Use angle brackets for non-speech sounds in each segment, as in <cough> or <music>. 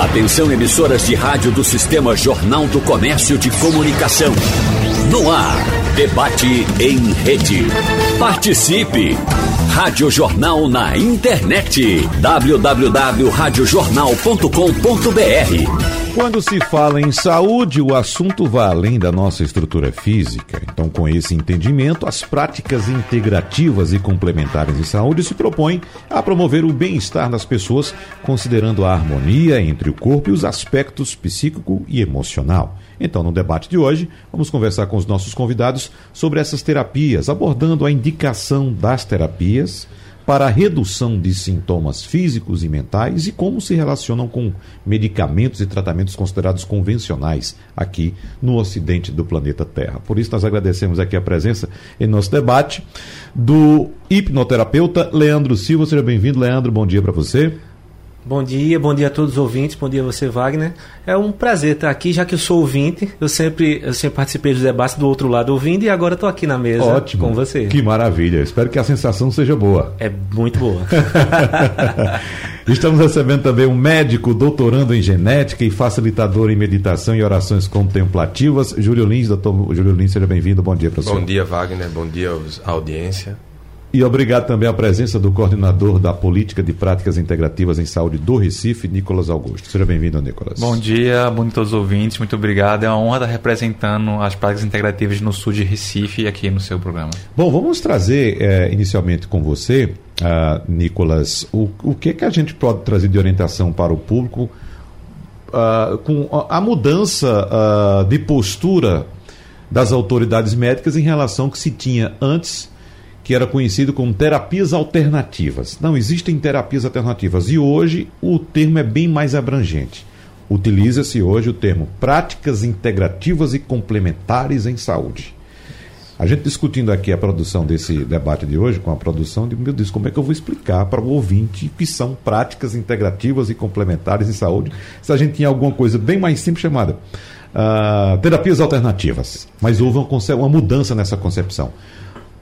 Atenção emissoras de rádio do Sistema Jornal do Comércio de Comunicação. No ar, debate em rede. Participe! Rádio Jornal na internet. www.radiojornal.com.br quando se fala em saúde, o assunto vai além da nossa estrutura física. Então, com esse entendimento, as práticas integrativas e complementares de saúde se propõem a promover o bem-estar das pessoas, considerando a harmonia entre o corpo e os aspectos psíquico e emocional. Então, no debate de hoje, vamos conversar com os nossos convidados sobre essas terapias, abordando a indicação das terapias para a redução de sintomas físicos e mentais e como se relacionam com medicamentos e tratamentos considerados convencionais aqui no ocidente do planeta Terra. Por isso, nós agradecemos aqui a presença em nosso debate do hipnoterapeuta Leandro Silva. Seja bem-vindo, Leandro. Bom dia para você. Bom dia, bom dia a todos os ouvintes, bom dia a você, Wagner. É um prazer estar aqui, já que eu sou ouvinte. Eu sempre, eu sempre participei dos debates do outro lado ouvindo e agora estou aqui na mesa Ótimo. com você. Que maravilha. Espero que a sensação seja boa. É muito boa. <laughs> Estamos recebendo também um médico doutorando em genética e facilitador em meditação e orações contemplativas, Júlio Lins. Doutor Júlio Lins, seja bem-vindo. Bom dia, professor. Bom dia, Wagner. Bom dia à audiência. E obrigado também à presença do coordenador da Política de Práticas Integrativas em Saúde do Recife, Nicolas Augusto. Seja bem-vindo, Nicolas. Bom dia, bom dia a todos os ouvintes, muito obrigado. É uma honra estar representando as práticas integrativas no sul de Recife aqui no seu programa. Bom, vamos trazer é, inicialmente com você, uh, Nicolas, o, o que, que a gente pode trazer de orientação para o público uh, com a mudança uh, de postura das autoridades médicas em relação ao que se tinha antes que era conhecido como terapias alternativas. Não existem terapias alternativas e hoje o termo é bem mais abrangente. Utiliza-se hoje o termo práticas integrativas e complementares em saúde. A gente discutindo aqui a produção desse debate de hoje, com a produção de, meu Deus, como é que eu vou explicar para o ouvinte que são práticas integrativas e complementares em saúde, se a gente tinha alguma coisa bem mais simples chamada uh, terapias alternativas. Mas houve uma, uma mudança nessa concepção.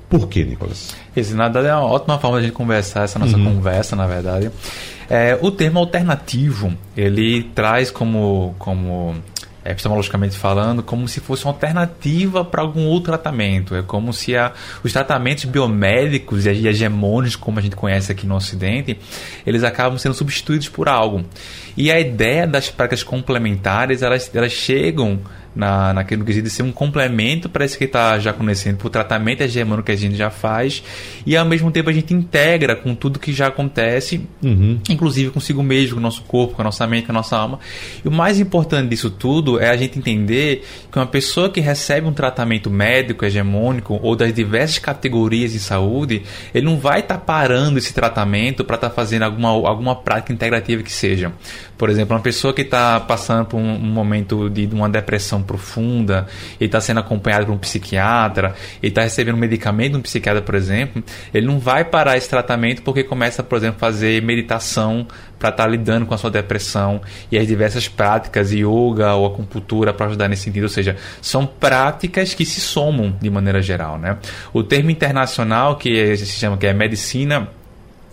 Por quê, Nicolas? Esse, na verdade, é uma ótima forma de a gente conversar, essa nossa uhum. conversa, na verdade. É, o termo alternativo, ele traz como, como epistemologicamente falando, como se fosse uma alternativa para algum outro tratamento. É como se a, os tratamentos biomédicos e hegemônicos, como a gente conhece aqui no Ocidente, eles acabam sendo substituídos por algo. E a ideia das práticas complementares, elas, elas chegam na, naquele quesito de ser um complemento para esse que está já conhecendo, para o tratamento hegemônico que a gente já faz, e ao mesmo tempo a gente integra com tudo que já acontece, uhum. inclusive consigo mesmo, com o nosso corpo, com a nossa mente, com a nossa alma. E o mais importante disso tudo é a gente entender que uma pessoa que recebe um tratamento médico hegemônico ou das diversas categorias de saúde, ele não vai estar tá parando esse tratamento para estar tá fazendo alguma, alguma prática integrativa que seja. Por exemplo, uma pessoa que está passando por um, momento de, uma depressão profunda, ele está sendo acompanhado por um psiquiatra, ele está recebendo um medicamento de um psiquiatra, por exemplo, ele não vai parar esse tratamento porque começa, por exemplo, a fazer meditação para estar tá lidando com a sua depressão e as diversas práticas, yoga ou acupuntura para ajudar nesse sentido. Ou seja, são práticas que se somam de maneira geral. Né? O termo internacional que se chama que é medicina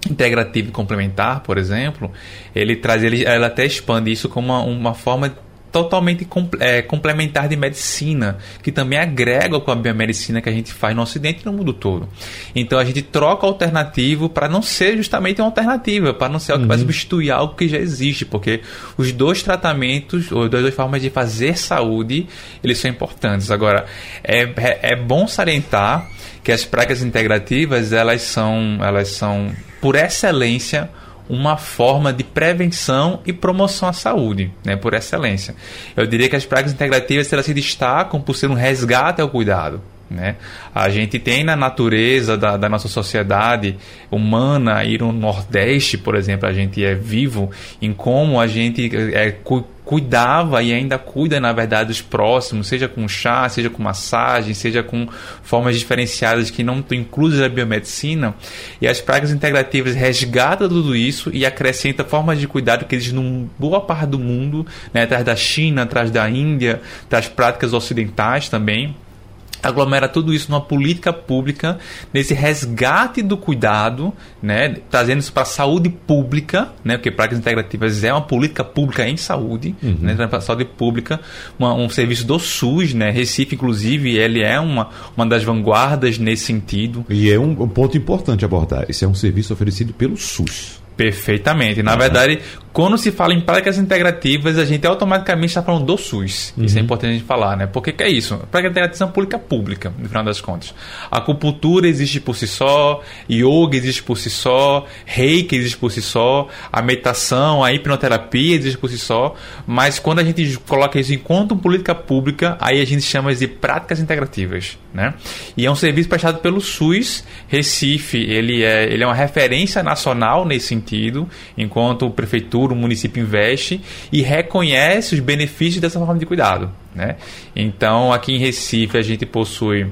integrativa e complementar, por exemplo, ele traz, ele, ela até expande isso como uma, uma forma totalmente é, complementar de medicina, que também agrega com a biomedicina que a gente faz no Ocidente e no mundo todo. Então a gente troca alternativo para não ser justamente uma alternativa, para não ser algo que vai uhum. substituir algo que já existe, porque os dois tratamentos, ou as duas formas de fazer saúde, eles são importantes. Agora, é, é, é bom salientar que as práticas integrativas, elas são, elas são por excelência, uma forma de prevenção e promoção à saúde, né, por excelência. Eu diria que as práticas integrativas elas se destacam por ser um resgate ao cuidado. Né? A gente tem na natureza da, da, nossa sociedade humana, ir no Nordeste, por exemplo, a gente é vivo em como a gente é, cuidava e ainda cuida, na verdade, dos próximos, seja com chá, seja com massagem, seja com formas diferenciadas que não estão inclusas na biomedicina. E as práticas integrativas resgatam tudo isso e acrescenta formas de cuidado que existem em boa parte do mundo, né, atrás da China, atrás da Índia, das práticas ocidentais também aglomera tudo isso numa política pública, nesse resgate do cuidado, né, trazendo isso para a saúde pública, né, porque práticas integrativas é uma política pública em saúde, uhum. né, para a saúde pública, uma, um serviço do SUS, né, Recife inclusive ele é uma, uma das vanguardas nesse sentido. E é um, um ponto importante abordar, esse é um serviço oferecido pelo SUS. Perfeitamente. Na uhum. verdade, quando se fala em práticas integrativas, a gente automaticamente está falando do SUS. Uhum. Isso é importante a gente falar, né? Porque que é isso? Prática integrativa é uma política pública, no final das contas. A acupuntura existe por si só, yoga existe por si só, reiki existe por si só, a meditação, a hipnoterapia existe por si só, mas quando a gente coloca isso enquanto política pública, aí a gente chama de práticas integrativas, né? E é um serviço prestado pelo SUS. Recife, ele é, ele é uma referência nacional nesse sentido, enquanto prefeitura o município investe e reconhece os benefícios dessa forma de cuidado. Né? Então, aqui em Recife, a gente possui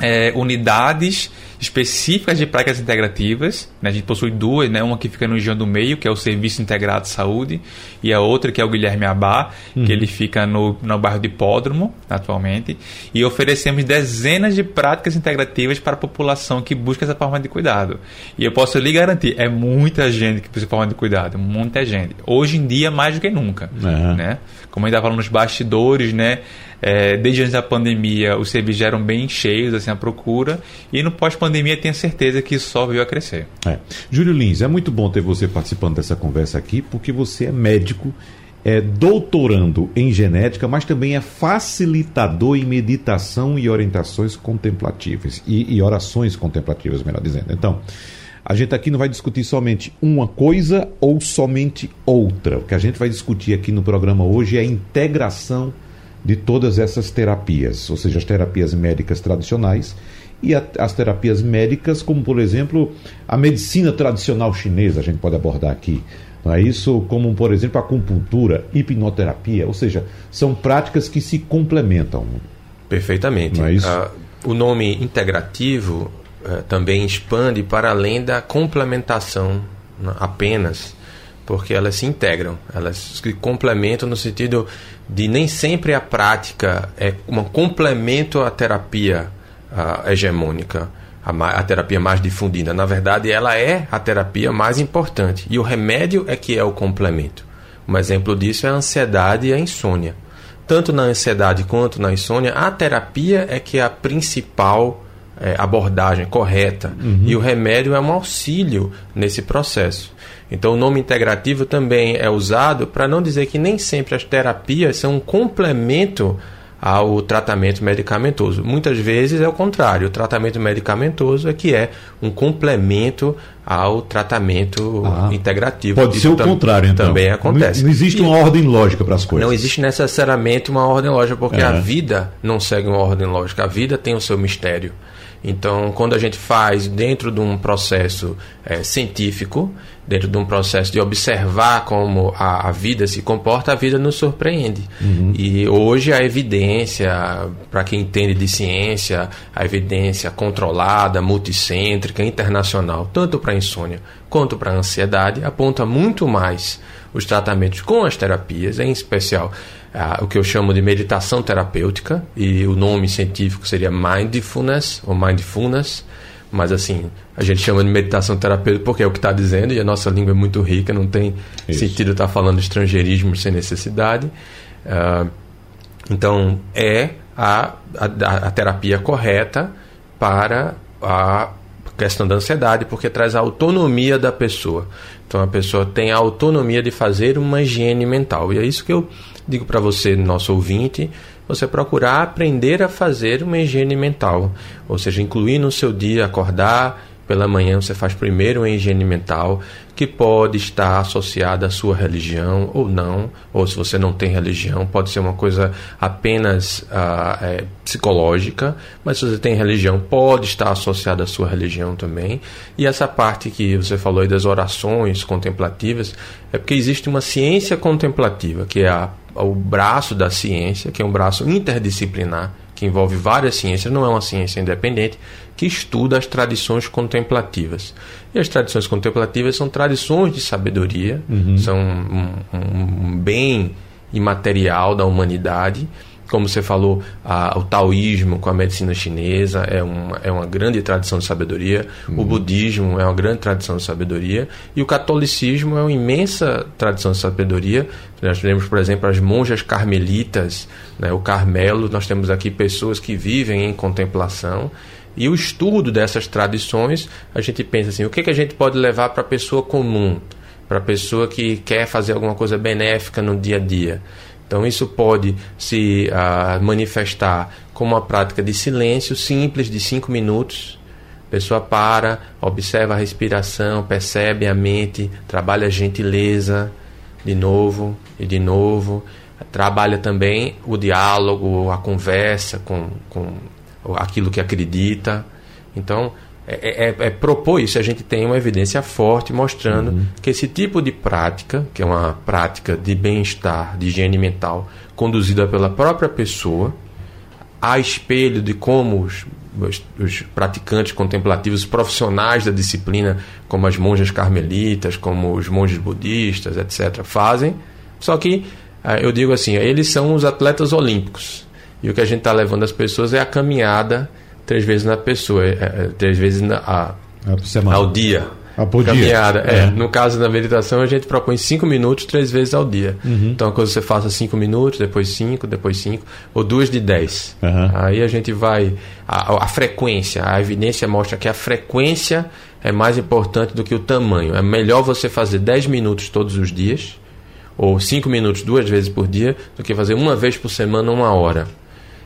é, unidades específicas de práticas integrativas. Né? A gente possui duas, né? uma que fica no região do meio, que é o Serviço Integrado de Saúde, e a outra que é o Guilherme Abá, uhum. que ele fica no, no bairro de Hipódromo, atualmente. E oferecemos dezenas de práticas integrativas para a população que busca essa forma de cuidado. E eu posso lhe garantir, é muita gente que precisa de forma de cuidado, muita gente. Hoje em dia, mais do que nunca. Uhum. Né? Como a gente estava falando nos bastidores, né? É, desde antes da pandemia, os serviços já eram bem cheios, assim, a procura. E no pós-pandemia, tenho certeza que isso só veio a crescer. É. Júlio Lins, é muito bom ter você participando dessa conversa aqui, porque você é médico, é doutorando em genética, mas também é facilitador em meditação e orientações contemplativas. E, e orações contemplativas, melhor dizendo. Então. A gente aqui não vai discutir somente uma coisa ou somente outra. O que a gente vai discutir aqui no programa hoje é a integração de todas essas terapias, ou seja, as terapias médicas tradicionais e a, as terapias médicas, como por exemplo a medicina tradicional chinesa, a gente pode abordar aqui. Não é isso? Como por exemplo a acupuntura, hipnoterapia, ou seja, são práticas que se complementam. Perfeitamente. Não é isso? Uh, o nome integrativo uh, também expande para além da complementação né, apenas porque elas se integram, elas se complementam no sentido de nem sempre a prática é um complemento à terapia uh, hegemônica, a, a, terapia mais difundida. Na verdade, ela é a terapia mais importante e o remédio é que é o complemento. Um exemplo disso é a ansiedade e a insônia. Tanto na ansiedade quanto na insônia, a terapia é que é a principal é, abordagem correta uhum. e o remédio é um auxílio nesse processo. Então, o nome integrativo também é usado para não dizer que nem sempre as terapias são um complemento ao tratamento medicamentoso. Muitas vezes é o contrário. O tratamento medicamentoso é que é um complemento ao tratamento ah, integrativo. Pode Isso ser o contrário, então. Também acontece. Não, não existe uma ordem lógica para as coisas. Não existe necessariamente uma ordem lógica, porque é. a vida não segue uma ordem lógica. A vida tem o seu mistério. Então, quando a gente faz dentro de um processo é, científico, dentro de um processo de observar como a, a, vida se comporta, a vida nos surpreende. Uhum. E hoje a evidência, para quem entende de ciência, a evidência controlada, multicêntrica, internacional, tanto para a insônia quanto para a ansiedade, aponta muito mais os tratamentos com as terapias, em especial o que eu chamo de meditação terapêutica, e o nome científico seria mindfulness ou mindfulness, mas assim, a gente chama de meditação terapêutica porque é o que está dizendo, e a nossa língua é muito rica, não tem Isso. sentido estar tá falando estrangeirismo sem necessidade. Uh, então, é a, a, a terapia correta para a questão da ansiedade, porque traz a autonomia da pessoa. Então a pessoa tem a autonomia de fazer uma higiene mental. E é isso que eu digo para você, nosso ouvinte, você procurar aprender a fazer uma higiene mental, ou seja, incluir no seu dia, acordar pela manhã, você faz primeiro uma higiene mental, que pode estar associada à sua religião ou não, ou se você não tem religião, pode ser uma coisa apenas uh, é, psicológica, mas se você tem religião, pode estar associada à sua religião também. E essa parte que você falou aí das orações contemplativas, é porque existe uma ciência contemplativa, que é a o braço da ciência, que é um braço interdisciplinar, que envolve várias ciências, não é uma ciência independente, que estuda as tradições contemplativas. E as tradições contemplativas são tradições de sabedoria, uhum. são um, um bem imaterial da humanidade, como você falou, a, o taoísmo com a medicina chinesa é uma, é uma grande tradição de sabedoria, uhum. o budismo é uma grande tradição de sabedoria, e o catolicismo é uma imensa tradição de sabedoria. Nós temos, por exemplo, as monjas carmelitas, né, o Carmelo, nós temos aqui pessoas que vivem em contemplação. E o estudo dessas tradições, a gente pensa assim: o que, que a gente pode levar para a pessoa comum, para a pessoa que quer fazer alguma coisa benéfica no dia a dia? Então, isso pode se uh, manifestar como uma prática de silêncio simples, de cinco minutos. A pessoa para, observa a respiração, percebe a mente, trabalha a gentileza de novo e de novo. Trabalha também o diálogo, a conversa com, com aquilo que acredita. Então, é, é, é, propor isso. A gente tem uma evidência forte mostrando uhum. que esse tipo de prática, que é uma prática de bem-estar, de higiene mental, conduzida pela própria pessoa, a espelho de como os, os, os praticantes contemplativos profissionais da disciplina, como as monjas carmelitas, como os monges budistas, etc., fazem. Só que ah, eu digo assim, eles são os atletas olímpicos. E o que a gente está levando as pessoas é a caminhada três vezes na pessoa, é, é, três vezes na, a, ao dia. Ah, por caminhada. Dia. É. é. No caso da meditação, a gente propõe cinco minutos três vezes ao dia. Uhum. Então, quando você faça cinco minutos, depois cinco, depois cinco, ou duas de dez. Uhum. Aí a gente vai. A, a, frequência, a evidência mostra que a frequência é mais importante do que o tamanho. É melhor você fazer dez minutos todos os dias, ou cinco minutos duas vezes por dia, do que fazer uma vez por semana, uma hora.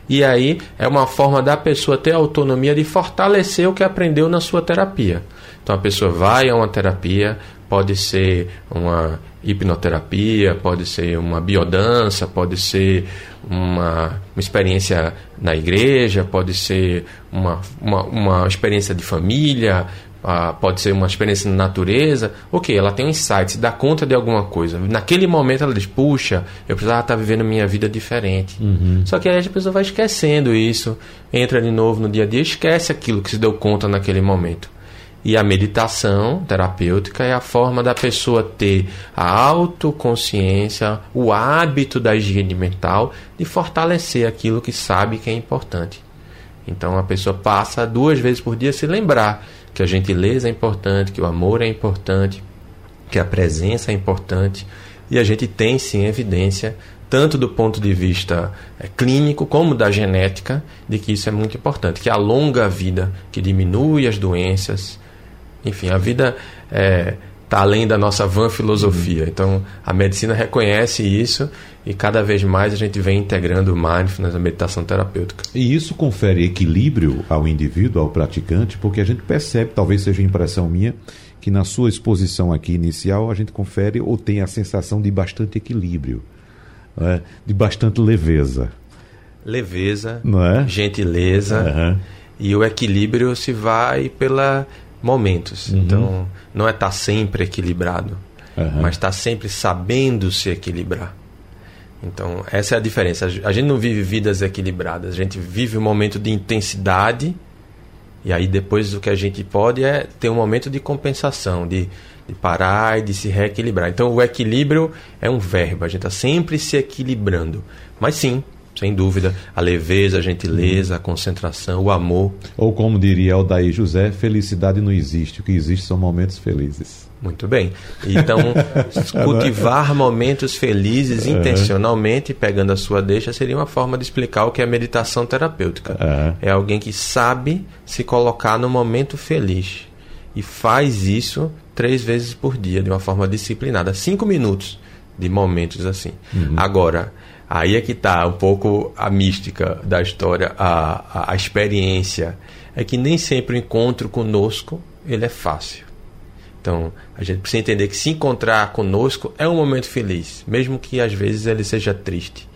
E aí é uma forma da pessoa ter autonomia de fortalecer o que aprendeu na sua terapia. Então a pessoa vai a uma terapia, pode ser uma hipnoterapia, pode ser uma biodança, pode ser uma, uma experiência na igreja, pode ser uma, uma, uma experiência de família, ah, pode ser uma experiência na natureza, ok, ela tem um insight, se dá conta de alguma coisa. Naquele momento ela diz, puxa, eu precisava estar vivendo minha vida diferente. Uhum. Só que aí a pessoa vai esquecendo isso, entra de novo no dia a dia, esquece aquilo que se deu conta naquele momento. E a meditação terapêutica é a forma da pessoa ter a autoconsciência, o hábito da higiene mental de fortalecer aquilo que sabe que é importante. Então a pessoa passa duas vezes por dia se lembrar que a gentileza é importante, que o amor é importante, que a presença é importante. E a gente tem sim evidência, tanto do ponto de vista é, clínico como da genética, de que isso é muito importante, que alonga a vida, que diminui as doenças. Enfim, a vida está é, tá além da nossa van filosofia. Uhum. Então, a medicina reconhece isso e cada vez mais a gente vem integrando o mindfulness, a meditação terapêutica. E isso confere equilíbrio ao indivíduo, ao praticante, porque a gente percebe, talvez seja impressão minha, que na sua exposição aqui inicial a gente confere ou tem a sensação de bastante equilíbrio, é? de bastante leveza. Leveza, é? gentileza uhum. e o equilíbrio se vai pela momentos. Uhum. Então, não é estar tá sempre equilibrado, uhum. mas estar tá sempre sabendo se equilibrar. Então, essa é a diferença. A gente não vive vidas equilibradas, a gente vive um momento de intensidade e aí depois o que a gente pode é ter um momento de compensação, de, de parar e de se reequilibrar. Então, o equilíbrio é um verbo, a gente está sempre se equilibrando. Mas sim, sem dúvida, a leveza, a gentileza, a concentração, o amor. Ou como diria Aldair José, felicidade não existe, o que existe são momentos felizes. Muito bem. Então, <laughs> cultivar momentos felizes intencionalmente, pegando a sua deixa, seria uma forma de explicar o que é meditação terapêutica. É alguém que sabe se colocar no momento feliz e faz isso três vezes por dia, de uma forma disciplinada. Cinco minutos de momentos assim. Uhum. Agora, aí é que está um pouco a mística da história, a, a, a experiência. É que nem sempre o encontro conosco ele é fácil. Então, a gente precisa entender que se encontrar conosco é um momento feliz, mesmo que às vezes ele seja triste.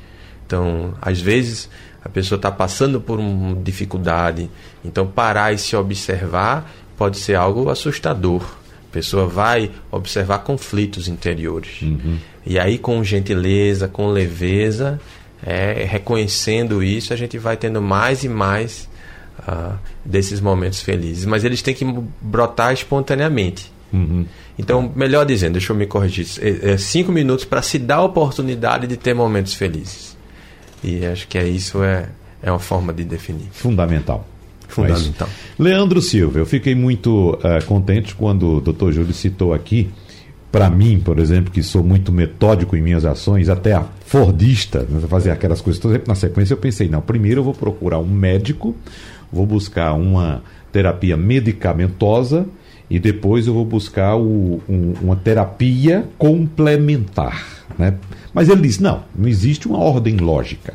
Então, às vezes a pessoa está passando por uma dificuldade, então parar e se observar pode ser algo assustador. A pessoa vai observar conflitos interiores. Uhum. E aí, com gentileza, com leveza, é, reconhecendo isso, a gente vai tendo mais e mais uh, desses momentos felizes. Mas eles têm que brotar espontaneamente. Uhum. Então, melhor dizendo, deixa eu me corrigir, é, é cinco minutos para se dar a oportunidade de ter momentos felizes. E acho que é isso é, é uma forma de definir. Fundamental. Fundamental. Leandro Silva, eu fiquei muito uh, contente quando o doutor Júlio citou aqui, para mim, por exemplo, que sou muito metódico em minhas ações, até a Fordista, né, fazer aquelas coisas todas na sequência, eu pensei, não, primeiro eu vou procurar um médico, vou buscar uma terapia medicamentosa e depois eu vou buscar o, um, uma terapia complementar. Né? Mas ele disse: não, não existe uma ordem lógica.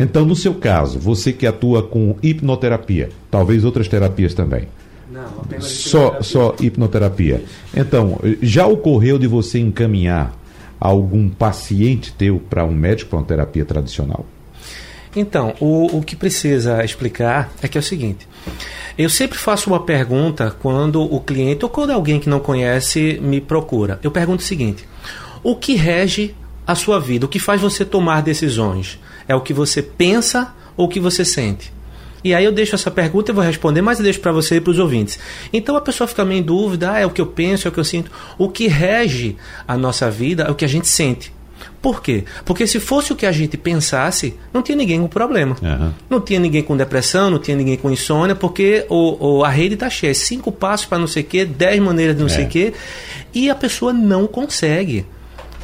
Então, no seu caso, você que atua com hipnoterapia, talvez outras terapias também. Não, apenas só, só hipnoterapia. Então, já ocorreu de você encaminhar algum paciente teu para um médico para uma terapia tradicional? Então, o, o que precisa explicar é que é o seguinte: eu sempre faço uma pergunta quando o cliente ou quando alguém que não conhece me procura. Eu pergunto o seguinte: o que rege a sua vida? O que faz você tomar decisões? É o que você pensa ou o que você sente? E aí eu deixo essa pergunta e vou responder, mas eu deixo para você e para os ouvintes. Então a pessoa fica meio em dúvida, ah, é o que eu penso, é o que eu sinto. O que rege a nossa vida é o que a gente sente. Por quê? Porque se fosse o que a gente pensasse, não tinha ninguém com problema. Uhum. Não tinha ninguém com depressão, não tinha ninguém com insônia, porque o, o a rede está cheia. Cinco passos para não sei o quê, dez maneiras de não é. sei o quê. E a pessoa não consegue.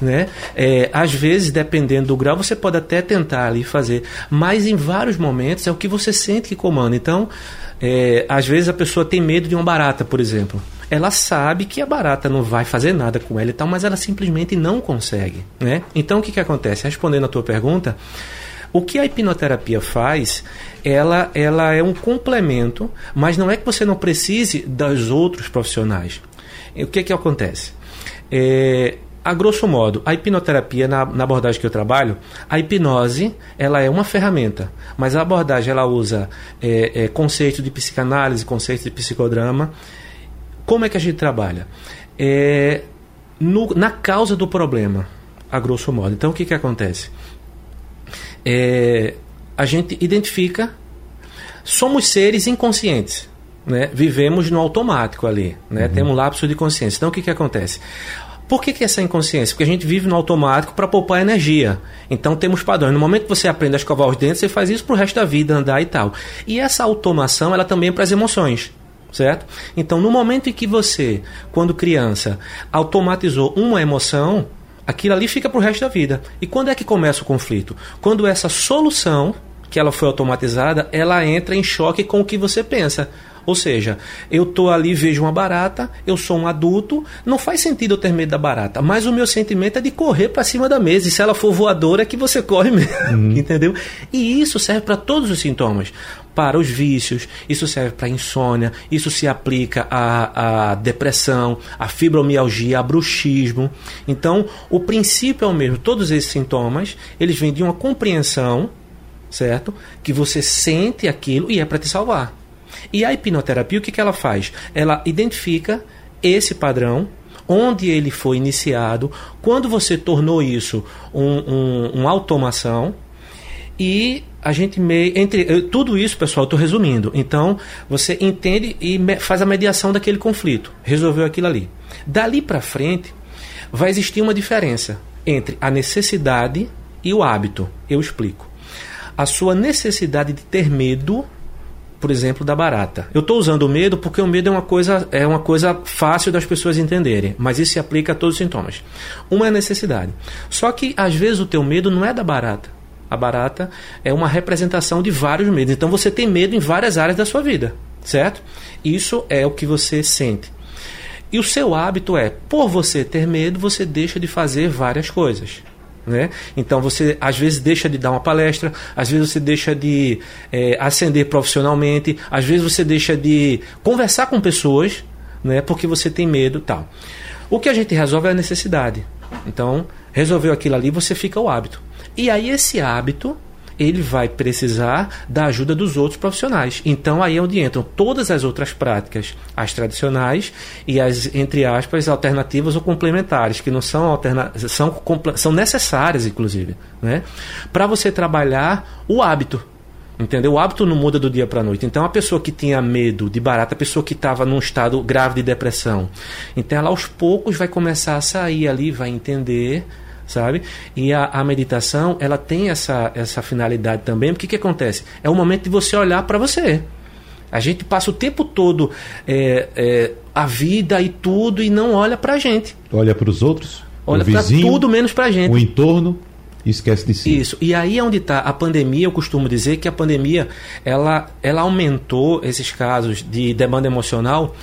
Né? É, às vezes, dependendo do grau, você pode até tentar ali fazer, mas em vários momentos é o que você sente que comanda. Então, é, às vezes a pessoa tem medo de uma barata, por exemplo ela sabe que a barata não vai fazer nada com ela e tal, mas ela simplesmente não consegue, né? Então o que que acontece? Respondendo a tua pergunta, o que a hipnoterapia faz, ela, ela é um complemento, mas não é que você não precise dos outros profissionais. O que que acontece? É, a grosso modo, a hipnoterapia, na, na, abordagem que eu trabalho, a hipnose ela é uma ferramenta, mas a abordagem ela usa é, é, conceito de psicanálise, conceito de psicodrama, como é que a gente trabalha? É, no, na causa do problema, a grosso modo. Então, o que, que acontece? É, a gente identifica. Somos seres inconscientes. Né? Vivemos no automático ali. Né? Uhum. Temos um lapso de consciência. Então, o que, que acontece? Por que, que essa inconsciência? Porque a gente vive no automático para poupar energia. Então temos padrões. No momento que você aprende a escovar os dentes, você faz isso para o resto da vida, andar e tal. E essa automação, ela também é para as emoções certo? Então, no momento em que você, quando criança, automatizou uma emoção, aquilo ali fica para o resto da vida. E quando é que começa o conflito? Quando essa solução que ela foi automatizada, ela entra em choque com o que você pensa. Ou seja, eu tô ali, vejo uma barata, eu sou um adulto, não faz sentido eu ter medo da barata, mas o meu sentimento é de correr para cima da mesa. E se ela for voadora, é que você corre mesmo, uhum. <laughs> entendeu? E isso serve para todos os sintomas para os vícios, isso serve para insônia, isso se aplica à, à depressão, à fibromialgia, a bruxismo. Então, o princípio é o mesmo. Todos esses sintomas, eles vêm de uma compreensão, certo? Que você sente aquilo e é para te salvar. E a hipnoterapia, o que, que ela faz? Ela identifica esse padrão, onde ele foi iniciado, quando você tornou isso um, um, uma automação, e a gente meio entre tudo isso, pessoal, estou resumindo. Então você entende e faz a mediação daquele conflito, resolveu aquilo ali. Dali para frente vai existir uma diferença entre a necessidade e o hábito. Eu explico. A sua necessidade de ter medo por exemplo, da barata. Eu estou usando o medo porque o medo é uma coisa é uma coisa fácil das pessoas entenderem, mas isso se aplica a todos os sintomas. Uma é necessidade. Só que às vezes o teu medo não é da barata. A barata é uma representação de vários medos. Então você tem medo em várias áreas da sua vida, certo? Isso é o que você sente. E o seu hábito é, por você ter medo, você deixa de fazer várias coisas. Né? Então você às vezes deixa de dar uma palestra, às vezes você deixa de é, ascender profissionalmente, às vezes você deixa de conversar com pessoas, né? Porque você tem medo, tal. O que a gente resolve é a necessidade. Então resolveu aquilo ali, você fica o hábito. E aí esse hábito ele vai precisar da ajuda dos outros profissionais. Então aí é onde entram todas as outras práticas, as tradicionais e as, entre aspas, alternativas ou complementares, que não são são, são necessárias, inclusive, né? para você trabalhar o hábito. Entendeu? O hábito não muda do dia para noite. Então, a pessoa que tinha medo de barata, a pessoa que estava num estado grave de depressão, então ela aos poucos vai começar a sair ali, vai entender sabe? E a, a, meditação, ela tem essa, essa finalidade também, porque o que acontece? É o momento de você olhar para você. A gente passa o tempo todo é, é, a vida e tudo e não olha para a gente. Olha para os outros, olha para tudo menos para a gente. O entorno esquece de si. Isso. E aí é onde está a pandemia. Eu costumo dizer que a pandemia ela, ela aumentou esses casos de demanda emocional.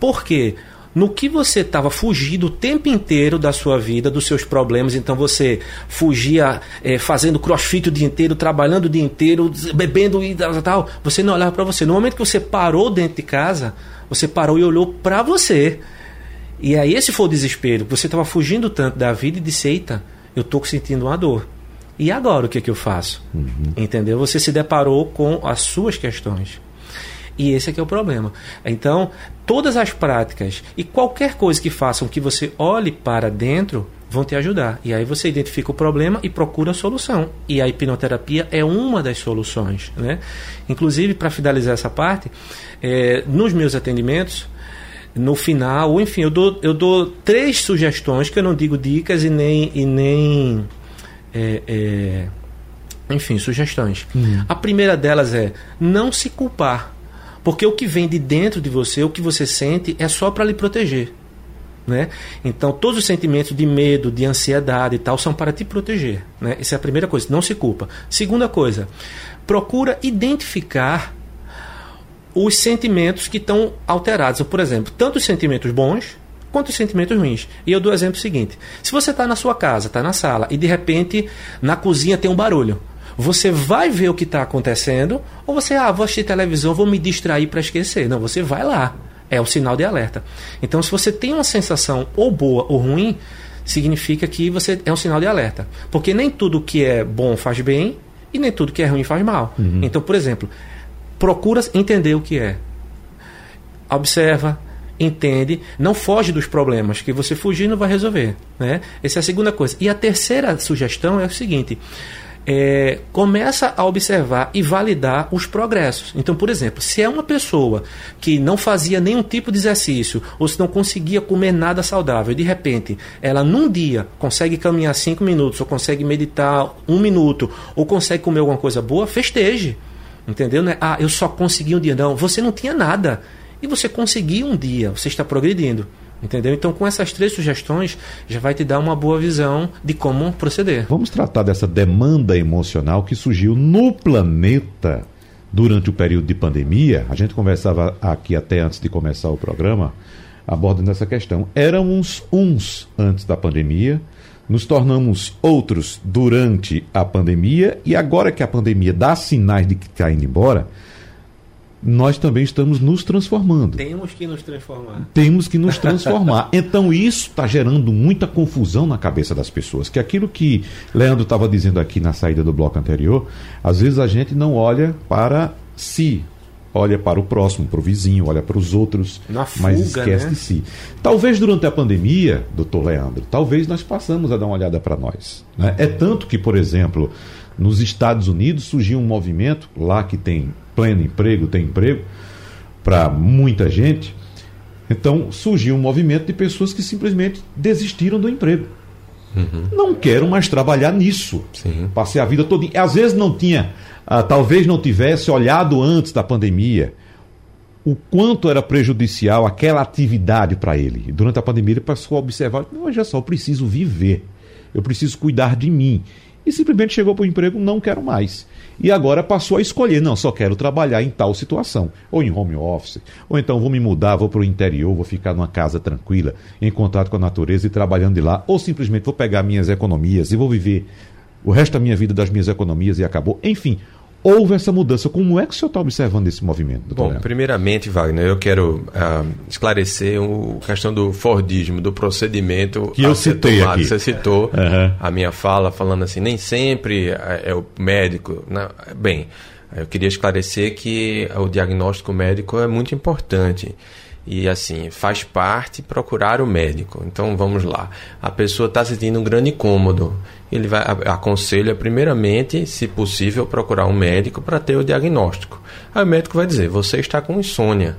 Por quê? No que você estava fugindo o tempo inteiro da sua vida, dos seus problemas. Então você fugia é, fazendo crossfit o dia inteiro, trabalhando o dia inteiro, bebendo e tal, tal. Você não olhava para você. No momento que você parou dentro de casa, você parou e olhou para você. E aí esse foi o desespero. Você estava fugindo tanto da vida e disse: Eita, eu estou sentindo uma dor. E agora o que, é que eu faço? Uhum. Entendeu? Você se deparou com as suas questões. E esse é que é o problema. Então, todas as práticas e qualquer coisa que façam que você olhe para dentro vão te ajudar. E aí você identifica o problema e procura a solução. E a hipnoterapia é uma das soluções. Né? Inclusive, para finalizar essa parte, é, nos meus atendimentos, no final, ou enfim, eu dou, eu dou três sugestões que eu não digo dicas e nem. E nem é, é, enfim, sugestões. Uhum. A primeira delas é não se culpar. Porque o que vem de dentro de você, o que você sente, é só para lhe proteger. Né? Então, todos os sentimentos de medo, de ansiedade e tal são para te proteger. Né? Essa é a primeira coisa, não se culpa. Segunda coisa, procura identificar os sentimentos que estão alterados. Por exemplo, tanto os sentimentos bons quanto os sentimentos ruins. E eu dou o exemplo seguinte: se você está na sua casa, está na sala, e de repente na cozinha tem um barulho. Você vai ver o que está acontecendo, ou você, ah, vou assistir televisão, vou me distrair para esquecer. Não, você vai lá. É o sinal de alerta. Então, se você tem uma sensação ou boa ou ruim, significa que você é um sinal de alerta. Porque nem tudo que é bom faz bem e nem tudo que é ruim faz mal. Uhum. Então, por exemplo, procura entender o que é. Observa, entende, não foge dos problemas, que você fugir não vai resolver. Né? Essa é a segunda coisa. E a terceira sugestão é o seguinte: é, começa a observar e validar os progressos. Então, por exemplo, se é uma pessoa que não fazia nenhum tipo de exercício ou se não conseguia comer nada saudável, de repente ela num dia consegue caminhar cinco minutos, ou consegue meditar um minuto, ou consegue comer alguma coisa boa, festeje. Entendeu? Né? Ah, eu só consegui um dia. Não, você não tinha nada. E você conseguiu um dia, você está progredindo. Entendeu? Então, com essas três sugestões, já vai te dar uma boa visão de como proceder. Vamos tratar dessa demanda emocional que surgiu no planeta durante o período de pandemia. A gente conversava aqui até antes de começar o programa, abordando essa questão. Éramos uns antes da pandemia, nos tornamos outros durante a pandemia, e agora que a pandemia dá sinais de que está indo embora nós também estamos nos transformando. Temos que nos transformar. Temos que nos transformar. <laughs> então isso está gerando muita confusão na cabeça das pessoas. Que aquilo que Leandro estava dizendo aqui na saída do bloco anterior, às vezes a gente não olha para si, olha para o próximo, para o vizinho, olha para os outros, fuga, mas esquece né? de si. Talvez durante a pandemia, doutor Leandro, talvez nós passamos a dar uma olhada para nós. Né? É tanto que, por exemplo, nos Estados Unidos surgiu um movimento, lá que tem pleno emprego, tem emprego para muita gente. Então surgiu um movimento de pessoas que simplesmente desistiram do emprego. Uhum. Não quero mais trabalhar nisso. Sim. Passei a vida toda. Às vezes não tinha, ah, talvez não tivesse olhado antes da pandemia o quanto era prejudicial aquela atividade para ele. Durante a pandemia ele passou a observar: não, olha só, eu preciso viver, eu preciso cuidar de mim. E simplesmente chegou para o emprego: não quero mais e agora passou a escolher, não, só quero trabalhar em tal situação, ou em home office, ou então vou me mudar, vou para o interior, vou ficar numa casa tranquila, em contato com a natureza e trabalhando de lá, ou simplesmente vou pegar minhas economias e vou viver o resto da minha vida das minhas economias e acabou. Enfim, houve essa mudança. Como é que o senhor está observando esse movimento? Bom, Leandro? primeiramente, Wagner, eu quero uh, esclarecer a questão do Fordismo, do procedimento que eu citei tomado. aqui. Você citou uhum. a minha fala falando assim, nem sempre é, é o médico. Não, bem, eu queria esclarecer que o diagnóstico médico é muito importante. E assim, faz parte procurar o médico. Então vamos lá. A pessoa está sentindo um grande incômodo. Ele vai aconselha primeiramente, se possível, procurar um médico para ter o diagnóstico. Aí o médico vai dizer: você está com insônia.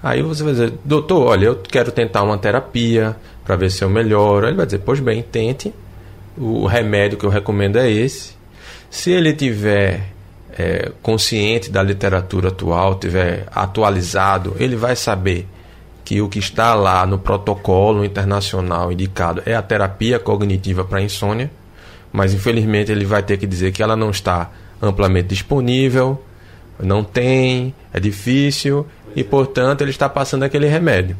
Aí você vai dizer, doutor, olha, eu quero tentar uma terapia para ver se eu melhoro. Ele vai dizer, pois bem, tente. O remédio que eu recomendo é esse. Se ele tiver é, consciente da literatura atual, tiver atualizado, ele vai saber que o que está lá no protocolo internacional indicado é a terapia cognitiva para insônia, mas infelizmente ele vai ter que dizer que ela não está amplamente disponível, não tem, é difícil e, portanto, ele está passando aquele remédio.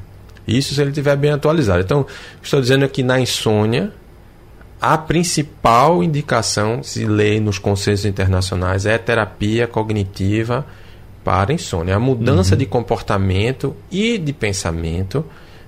Isso se ele estiver bem atualizado. Então, estou dizendo que na insônia, a principal indicação, se lê nos conselhos internacionais, é terapia cognitiva para insônia. A mudança uhum. de comportamento e de pensamento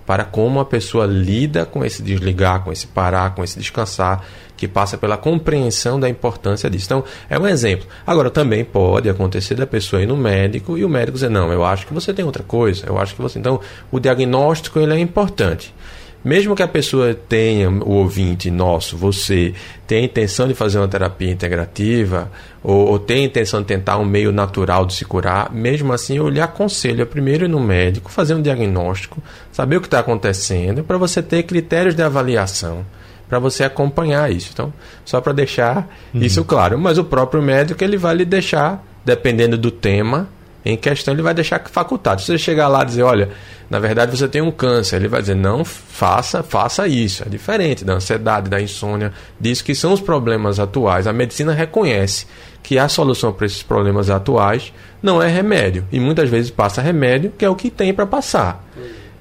para como a pessoa lida com esse desligar, com esse parar, com esse descansar, que passa pela compreensão da importância disso. Então, é um exemplo. Agora, também pode acontecer da pessoa ir no médico e o médico dizer: Não, eu acho que você tem outra coisa, eu acho que você. Então, o diagnóstico ele é importante. Mesmo que a pessoa tenha, o ouvinte nosso, você, tenha a intenção de fazer uma terapia integrativa, ou, ou tenha a intenção de tentar um meio natural de se curar, mesmo assim eu lhe aconselho a primeiro ir no médico, fazer um diagnóstico, saber o que está acontecendo, para você ter critérios de avaliação, para você acompanhar isso. Então, só para deixar uhum. isso claro. Mas o próprio médico ele vai lhe deixar, dependendo do tema, em questão, ele vai deixar facultado. Se você chegar lá e dizer, olha, na verdade você tem um câncer, ele vai dizer, não faça, faça isso. É diferente da ansiedade, da insônia, disso que são os problemas atuais. A medicina reconhece que a solução para esses problemas atuais não é remédio. E muitas vezes passa remédio, que é o que tem para passar.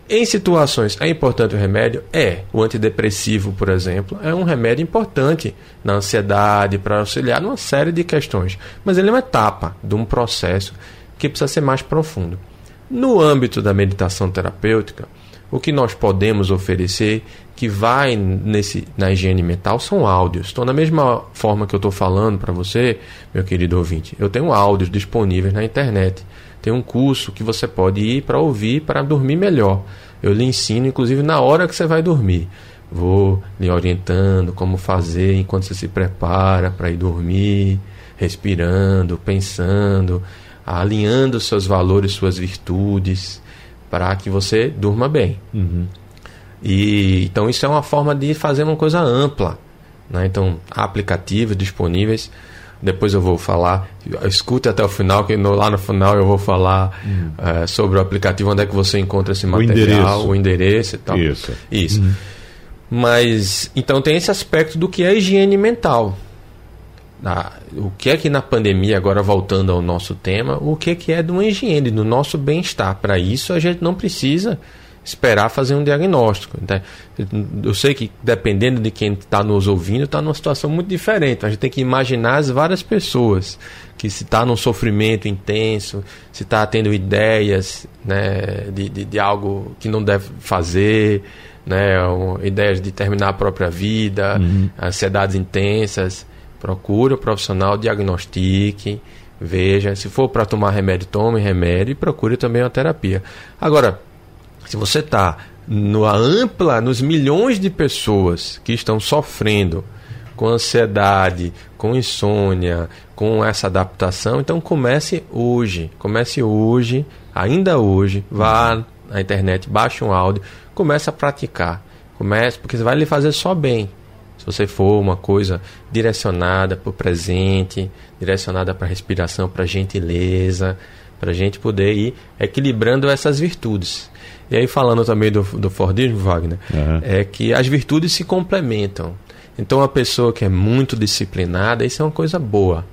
Em situações é importante o remédio? É. O antidepressivo, por exemplo, é um remédio importante na ansiedade, para auxiliar numa série de questões. Mas ele é uma etapa de um processo que precisa ser mais profundo. No âmbito da meditação terapêutica, o que nós podemos oferecer que vai nesse, na higiene mental são áudios. Então, da mesma forma que eu estou falando para você, meu querido ouvinte, eu tenho áudios disponíveis na internet. Tem um curso que você pode ir para ouvir para dormir melhor. Eu lhe ensino, inclusive, na hora que você vai dormir. Vou lhe orientando como fazer enquanto você se prepara para ir dormir, respirando, pensando alinhando seus valores, suas virtudes, para que você durma bem. Uhum. E então isso é uma forma de fazer uma coisa ampla. Né? Então, aplicativos disponíveis. Depois eu vou falar, escute até o final, que no, lá no final eu vou falar uhum. é, sobre o aplicativo, onde é que você encontra esse material, o endereço, o endereço e tal. Isso. Isso. Uhum. Mas, então tem esse aspecto do que é higiene mental o que é que na pandemia, agora voltando ao nosso tema, o que é que é de uma higiene, do nosso bem-estar. Para isso a gente não precisa esperar fazer um diagnóstico. Né? Eu sei que dependendo de quem está nos ouvindo, está numa situação muito diferente. A gente tem que imaginar as várias pessoas que se está num sofrimento intenso, se está tendo ideias né, de, de, de, algo que não deve fazer, né, ideias de terminar a própria vida, uhum. ansiedades intensas. Procure o profissional, diagnostique, veja. Se for para tomar remédio, tome remédio e procure também uma terapia. Agora, se você está na ampla, nos milhões de pessoas que estão sofrendo com ansiedade, com insônia, com essa adaptação, então comece hoje. Comece hoje, ainda hoje, vá na internet, baixe um áudio, comece a praticar. Comece, porque vai lhe fazer só bem. Se você for uma coisa direcionada para o presente, direcionada para a respiração, para a gentileza, para a gente poder ir equilibrando essas virtudes. E aí, falando também do, do Fordismo, Wagner, uhum. é que as virtudes se complementam. Então, a pessoa que é muito disciplinada, isso é uma coisa boa.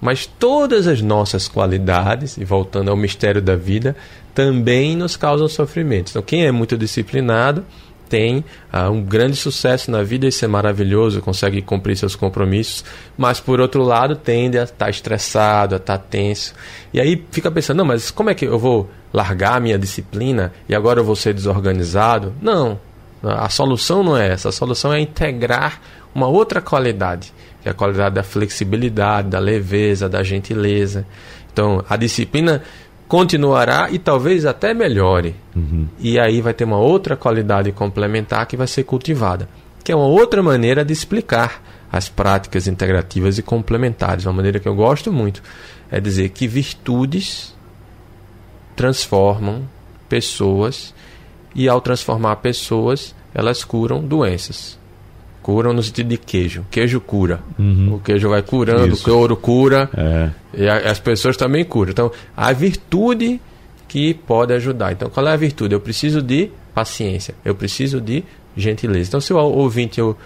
Mas todas as nossas qualidades, e voltando ao mistério da vida, também nos causam sofrimento. Então, quem é muito disciplinado tem uh, um grande sucesso na vida, isso é maravilhoso, consegue cumprir seus compromissos, mas por outro lado tende a estar tá estressado, a estar tá tenso. E aí fica pensando, não, mas como é que eu vou largar a minha disciplina e agora eu vou ser desorganizado? Não, a solução não é essa, a solução é integrar uma outra qualidade, que é a qualidade da flexibilidade, da leveza, da gentileza. Então, a disciplina continuará e talvez até melhore. Uhum. E aí vai ter uma outra qualidade complementar que vai ser cultivada, que é uma outra maneira de explicar as práticas integrativas e complementares. Uma maneira que eu gosto muito é dizer que virtudes transformam pessoas e ao transformar pessoas, elas curam doenças. Curam no sentido de queijo. Queijo cura. Uhum. O queijo vai curando, Isso. o couro cura. É. E a, as pessoas também curam. Então, a virtude que pode ajudar. Então, qual é a virtude? Eu preciso de paciência. Eu preciso de gentileza. Então, se o ouvinte eu,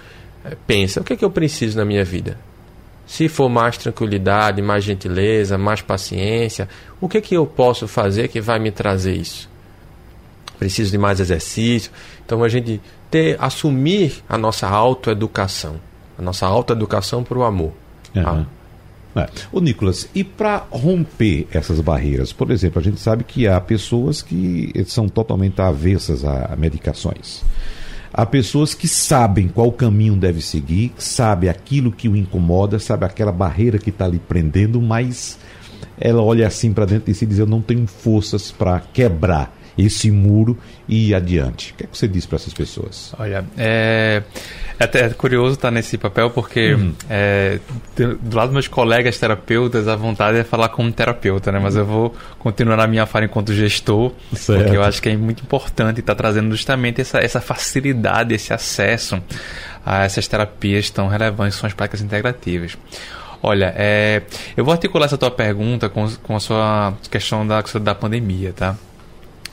é, pensa, o que é que eu preciso na minha vida? Se for mais tranquilidade, mais gentileza, mais paciência, o que é que eu posso fazer que vai me trazer isso? Preciso de mais exercício. Então a gente ter assumir a nossa autoeducação, a nossa autoeducação para o amor. Uhum. É. O Nicolas, e para romper essas barreiras, por exemplo, a gente sabe que há pessoas que são totalmente avessas a medicações. Há pessoas que sabem qual caminho deve seguir, sabe aquilo que o incomoda, sabe aquela barreira que está ali prendendo, mas ela olha assim para dentro e diz: Eu não tenho forças para quebrar esse muro e ir adiante. O que, é que você diz para essas pessoas? Olha, é, é até curioso estar nesse papel porque uhum. é, do lado dos meus colegas terapeutas, a vontade é falar como terapeuta, né? Mas eu vou continuar na minha fala enquanto gestor, certo. porque eu acho que é muito importante estar trazendo justamente essa, essa facilidade, esse acesso a essas terapias tão relevantes são as práticas integrativas. Olha, é, eu vou articular essa tua pergunta com, com a sua questão da, da pandemia, tá?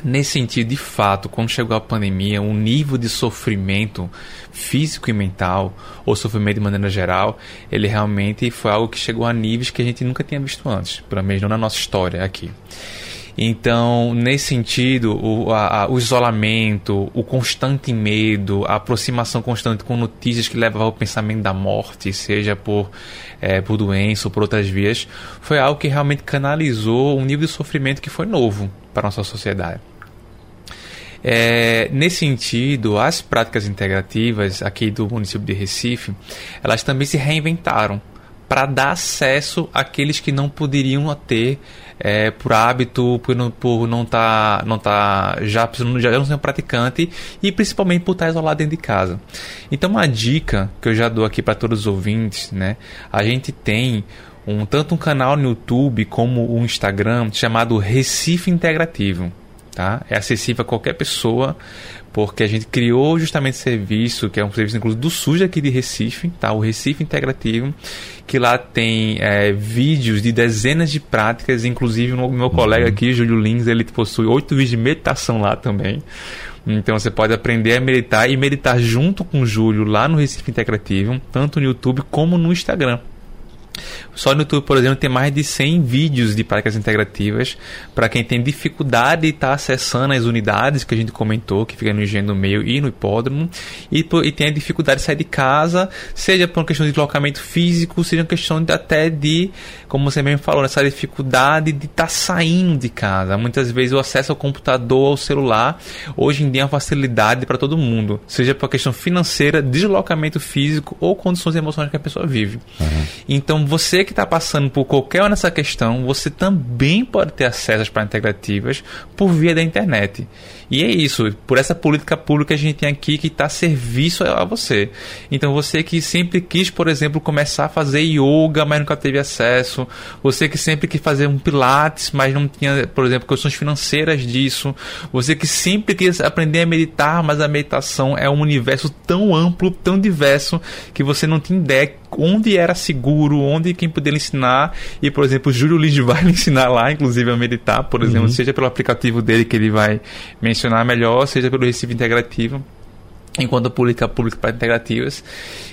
Nesse sentido, de fato, quando chegou a pandemia, o nível de sofrimento físico e mental, ou sofrimento de maneira geral, ele realmente foi algo que chegou a níveis que a gente nunca tinha visto antes, pelo menos não na nossa história aqui. Então, nesse sentido, o, a, a, o, isolamento, o constante medo, a aproximação constante com notícias que levavam ao pensamento da morte, seja por, é, por doença ou por outras vias, foi algo que realmente canalizou um nível de sofrimento que foi novo para a nossa sociedade. É, nesse sentido, as práticas integrativas aqui do município de Recife, elas também se reinventaram para dar acesso àqueles que não poderiam ter é, por hábito, por não por não tá, não tá já já não ser um praticante e principalmente por estar isolado dentro de casa. Então uma dica que eu já dou aqui para todos os ouvintes, né? A gente tem um tanto um canal no YouTube como um Instagram chamado Recife Integrativo. Tá? É acessível a qualquer pessoa, porque a gente criou justamente esse serviço, que é um serviço inclusive do SUS aqui de Recife, tá? o Recife Integrativo, que lá tem é, vídeos de dezenas de práticas, inclusive o meu colega uhum. aqui, Júlio Lins, ele possui oito vídeos de meditação lá também. Então você pode aprender a meditar e meditar junto com o Júlio lá no Recife Integrativo, tanto no YouTube como no Instagram. Só no YouTube, por exemplo, tem mais de 100 vídeos de práticas integrativas para quem tem dificuldade de estar tá acessando as unidades que a gente comentou, que fica no engenho do meio e no hipódromo, e, e tem a dificuldade de sair de casa, seja por uma questão de deslocamento físico, seja uma questão de, até de, como você mesmo falou, essa dificuldade de estar tá saindo de casa. Muitas vezes o acesso ao computador, ao celular, hoje em dia é uma facilidade para todo mundo, seja por questão financeira, deslocamento físico ou condições emocionais que a pessoa vive. Uhum. Então, você que está passando por qualquer uma dessa questão, você também pode ter acesso às práticas integrativas por via da internet. E é isso, por essa política pública a gente tem aqui que está serviço a você. Então você que sempre quis, por exemplo, começar a fazer yoga, mas nunca teve acesso, você que sempre quis fazer um pilates, mas não tinha, por exemplo, questões financeiras disso, você que sempre quis aprender a meditar, mas a meditação é um universo tão amplo, tão diverso, que você não tem ideia onde era seguro, onde quem poderia ensinar. E, por exemplo, o Júlio Lins vai lhe ensinar lá, inclusive, a meditar, por exemplo, uhum. seja pelo aplicativo dele que ele vai mencionar melhor, seja pelo Recife Integrativo enquanto política pública para integrativas.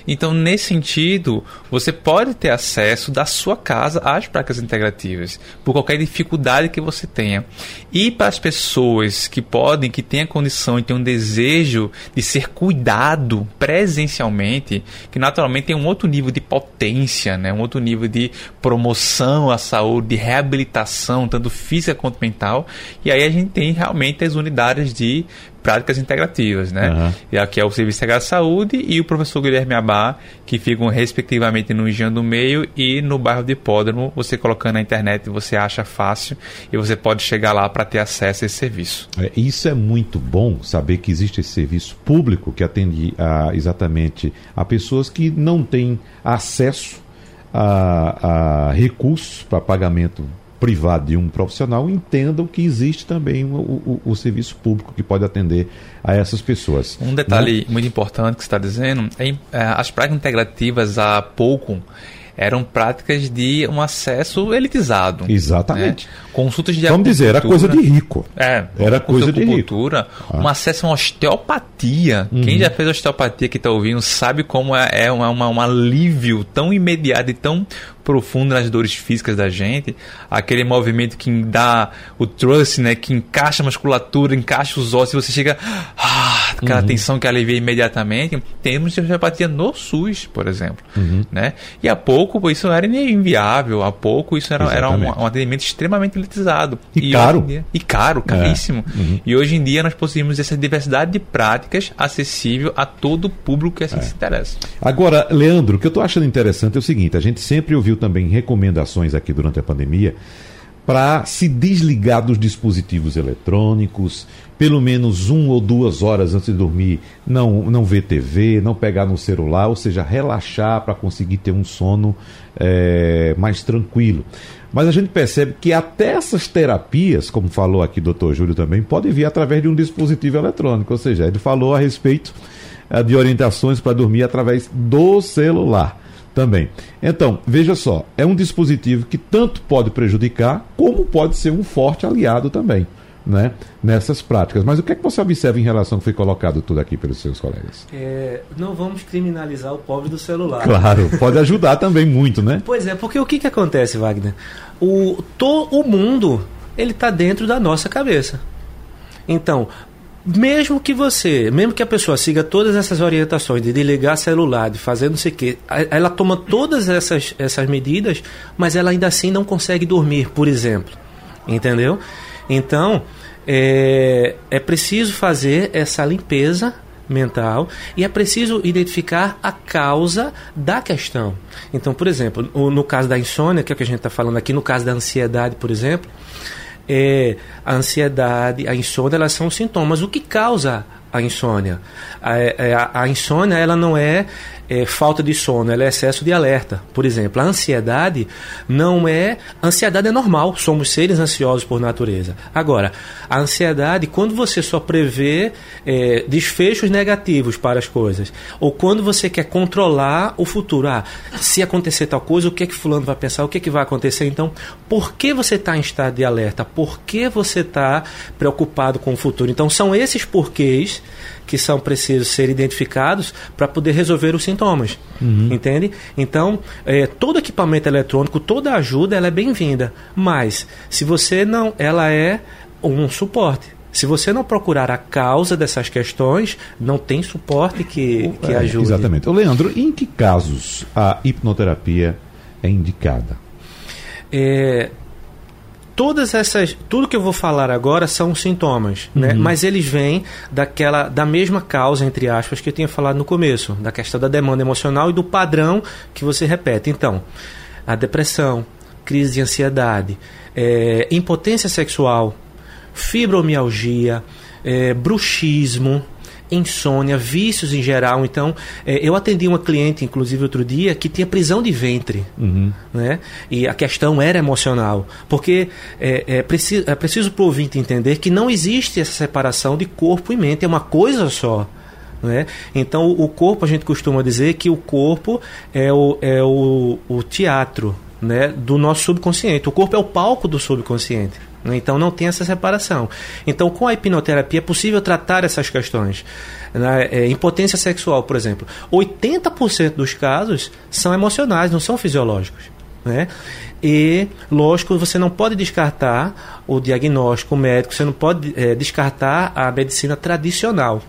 Então, nesse sentido, você pode ter acesso da sua casa às práticas integrativas, por qualquer dificuldade que você tenha. E para as pessoas que podem, que têm a condição e têm um desejo de ser cuidado presencialmente, que naturalmente tem um outro nível de potência, né? um outro nível de promoção à saúde, de reabilitação, tanto física quanto mental. E aí a gente tem realmente as unidades de práticas integrativas, né? Uhum. E aqui é o Serviço Integrado de Saúde e o professor Guilherme Abá, que ficam respectivamente no Engenho do Meio e no bairro de Hipódromo. Você colocando na internet, você acha fácil e você pode chegar lá para ter acesso a esse serviço. É, isso é muito bom saber que existe esse serviço público que atende a, exatamente a pessoas que não têm acesso a, a recursos para pagamento privado de um profissional entendam que existe também o, o, o serviço público que pode atender a essas pessoas. Um detalhe né? muito importante que você está dizendo é, é as práticas integrativas há pouco eram práticas de um acesso elitizado. Exatamente. Né? Consultas de Vamos dizer, era coisa de rico. É, era coisa de rico. Ah. Um acesso a uma osteopatia. Uhum. Quem já fez osteopatia que está ouvindo sabe como é, é uma, uma, um alívio tão imediato e tão profundo nas dores físicas da gente, aquele movimento que dá o trust, né, que encaixa a musculatura, encaixa os ossos e você chega, ah, aquela uhum. tensão que alivia imediatamente. Temos osteopatia no SUS, por exemplo, uhum. né? E há pouco isso era inviável, há pouco isso era, era um, um, atendimento extremamente elitizado. E, e caro. Dia, e caro, é. caríssimo. É. Uhum. E hoje em dia nós possuímos essa diversidade de práticas acessível a todo o público que assim é. se interessa. Agora, Leandro, o que eu estou achando interessante é o seguinte, a gente sempre ouviu também recomendações aqui durante a pandemia para se desligar dos dispositivos eletrônicos, pelo menos uma ou duas horas antes de dormir, não, não ver TV, não pegar no celular, ou seja, relaxar para conseguir ter um sono é, mais tranquilo. Mas a gente percebe que até essas terapias, como falou aqui o doutor Júlio também, podem vir através de um dispositivo eletrônico, ou seja, ele falou a respeito é, de orientações para dormir através do celular também. Então, veja só, é um dispositivo que tanto pode prejudicar, como pode ser um forte aliado também. Né, nessas práticas. Mas o que é que você observa em relação ao que foi colocado tudo aqui pelos seus colegas? É, não vamos criminalizar o pobre do celular. Claro, pode ajudar também muito, né? Pois é, porque o que, que acontece, Wagner? O, to, o mundo ele está dentro da nossa cabeça. Então, mesmo que você, mesmo que a pessoa siga todas essas orientações de desligar celular, de fazer não sei o quê, ela toma todas essas, essas medidas, mas ela ainda assim não consegue dormir, por exemplo. Entendeu? Então, é, é preciso fazer essa limpeza mental e é preciso identificar a causa da questão. Então, por exemplo, no caso da insônia, que é o que a gente está falando aqui, no caso da ansiedade, por exemplo, é, a ansiedade, a insônia, elas são sintomas. O que causa a insônia? A, é, a, a insônia ela não é é, falta de sono, ela é excesso de alerta. Por exemplo, a ansiedade não é. Ansiedade é normal, somos seres ansiosos por natureza. Agora, a ansiedade, quando você só prevê é, desfechos negativos para as coisas, ou quando você quer controlar o futuro, ah, se acontecer tal coisa, o que é que fulano vai pensar, o que é que vai acontecer? Então, por que você está em estado de alerta? Por que você está preocupado com o futuro? Então, são esses porquês que são precisos ser identificados para poder resolver os sintomas. Uhum. Entende? Então, é, todo equipamento eletrônico, toda ajuda, ela é bem-vinda. Mas, se você não. Ela é um suporte. Se você não procurar a causa dessas questões, não tem suporte que, que é, ajude. Exatamente. Leandro, em que casos a hipnoterapia é indicada? É, todas essas tudo que eu vou falar agora são sintomas né? uhum. né mas eles vêm daquela da mesma causa entre aspas que eu tinha falado no começo da questão da demanda emocional e do padrão que você repete então a depressão crise de ansiedade é, impotência sexual fibromialgia é, bruxismo insônia, vícios em geral. Então, é, eu atendi uma cliente, inclusive, outro dia, que tinha prisão de ventre. Uhum. Né? E a questão era emocional. Porque é, é, preciso, é preciso para o ouvinte entender que não existe essa separação de corpo e mente, é uma coisa só. Né? Então, o corpo, a gente costuma dizer que o corpo é o, é o, o teatro né, do nosso subconsciente. O corpo é o palco do subconsciente. Né? Então não tem essa separação. Então com a hipnoterapia é possível tratar essas questões. Né? É, impotência sexual, por exemplo. 80% dos casos são emocionais, não são fisiológicos. Né? E, lógico, você não pode descartar o diagnóstico médico, você não pode é, descartar a medicina tradicional.